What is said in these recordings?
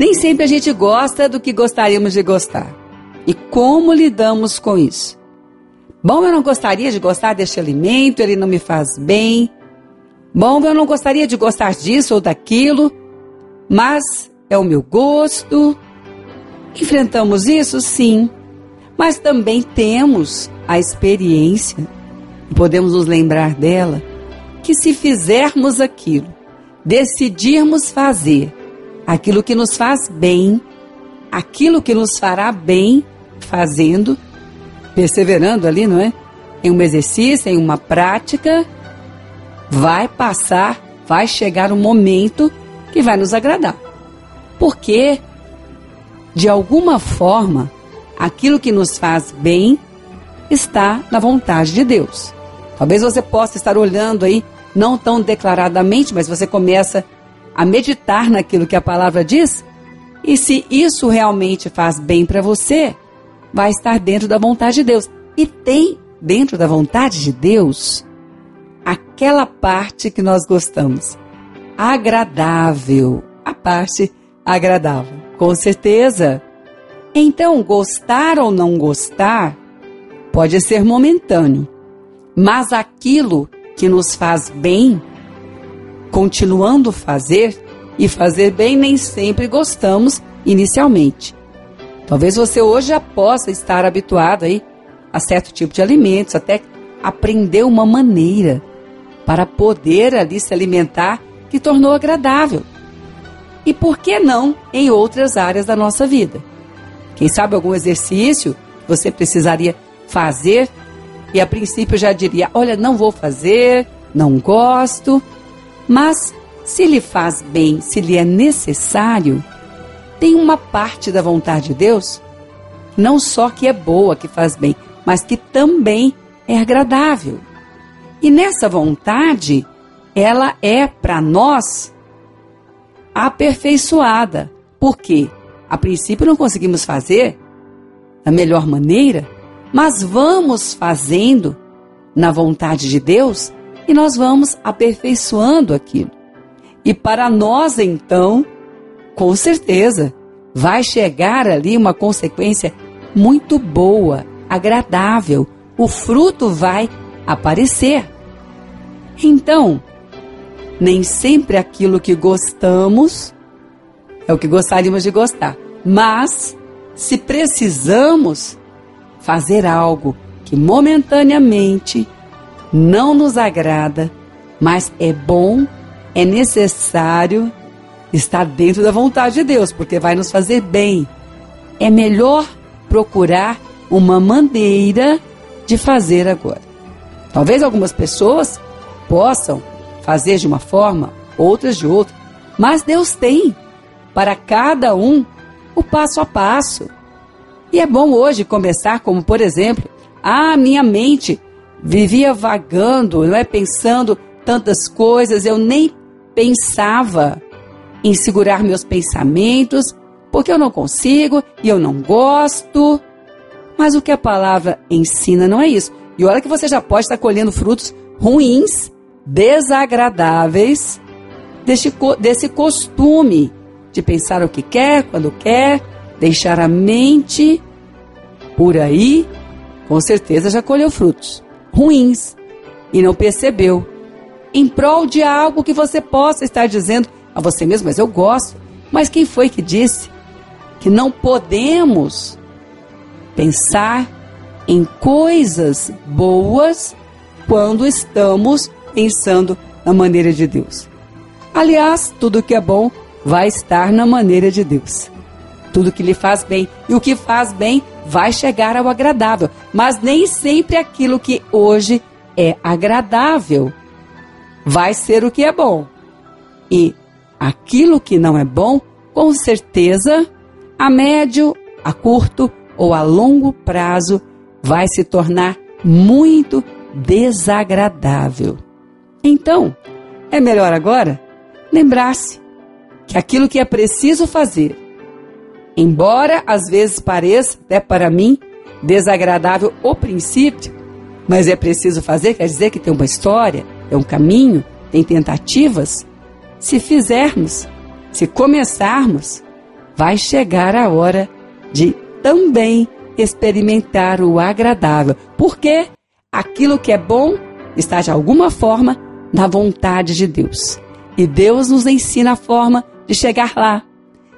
Nem sempre a gente gosta do que gostaríamos de gostar. E como lidamos com isso? Bom, eu não gostaria de gostar deste alimento, ele não me faz bem. Bom, eu não gostaria de gostar disso ou daquilo, mas é o meu gosto. Enfrentamos isso, sim, mas também temos a experiência, podemos nos lembrar dela, que se fizermos aquilo, decidirmos fazer aquilo que nos faz bem, aquilo que nos fará bem fazendo, perseverando ali, não é? Em um exercício, em uma prática, vai passar, vai chegar um momento que vai nos agradar. Porque, de alguma forma, aquilo que nos faz bem está na vontade de Deus. Talvez você possa estar olhando aí, não tão declaradamente, mas você começa a meditar naquilo que a palavra diz. E se isso realmente faz bem para você, vai estar dentro da vontade de Deus. E tem dentro da vontade de Deus aquela parte que nós gostamos. Agradável. A parte agradável. Com certeza. Então, gostar ou não gostar pode ser momentâneo, mas aquilo que nos faz bem, continuando fazer e fazer bem, nem sempre gostamos inicialmente. Talvez você hoje já possa estar habituado aí a certo tipo de alimentos, até aprender uma maneira para poder ali se alimentar que tornou agradável. E por que não em outras áreas da nossa vida? Quem sabe algum exercício você precisaria fazer e a princípio já diria: olha, não vou fazer, não gosto. Mas se lhe faz bem, se lhe é necessário, tem uma parte da vontade de Deus, não só que é boa, que faz bem, mas que também é agradável. E nessa vontade, ela é para nós aperfeiçoada. Porque a princípio não conseguimos fazer da melhor maneira, mas vamos fazendo na vontade de Deus e nós vamos aperfeiçoando aquilo. E para nós então, com certeza, vai chegar ali uma consequência muito boa, agradável. O fruto vai aparecer. Então, nem sempre aquilo que gostamos é o que gostaríamos de gostar, mas se precisamos fazer algo que momentaneamente não nos agrada, mas é bom, é necessário, está dentro da vontade de Deus, porque vai nos fazer bem. É melhor procurar uma maneira de fazer agora. Talvez algumas pessoas possam fazer de uma forma, outras de outra, mas Deus tem para cada um o passo a passo. E é bom hoje começar como, por exemplo, a ah, minha mente vivia vagando, não é pensando tantas coisas, eu nem pensava em segurar meus pensamentos, porque eu não consigo e eu não gosto. Mas o que a palavra ensina não é isso. E olha que você já pode estar colhendo frutos ruins, desagradáveis, desse, desse costume de pensar o que quer, quando quer, deixar a mente por aí, com certeza já colheu frutos ruins e não percebeu. Em prol de algo que você possa estar dizendo a você mesmo, mas eu gosto. Mas quem foi que disse que não podemos pensar em coisas boas quando estamos pensando na maneira de Deus? Aliás, tudo que é bom vai estar na maneira de Deus. Tudo que lhe faz bem. E o que faz bem vai chegar ao agradável. Mas nem sempre aquilo que hoje é agradável vai ser o que é bom. E aquilo que não é bom, com certeza, a médio, a curto ou a longo prazo, vai se tornar muito desagradável. Então, é melhor agora lembrar-se que aquilo que é preciso fazer, embora às vezes pareça, até para mim, desagradável o princípio, mas é preciso fazer, quer dizer que tem uma história, tem um caminho, tem tentativas. Se fizermos, se começarmos, vai chegar a hora de também experimentar o agradável, porque aquilo que é bom está de alguma forma na vontade de Deus. E Deus nos ensina a forma de chegar lá.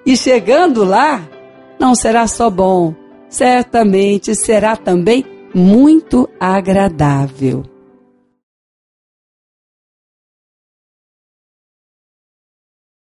E chegando lá, não será só bom, certamente será também muito agradável.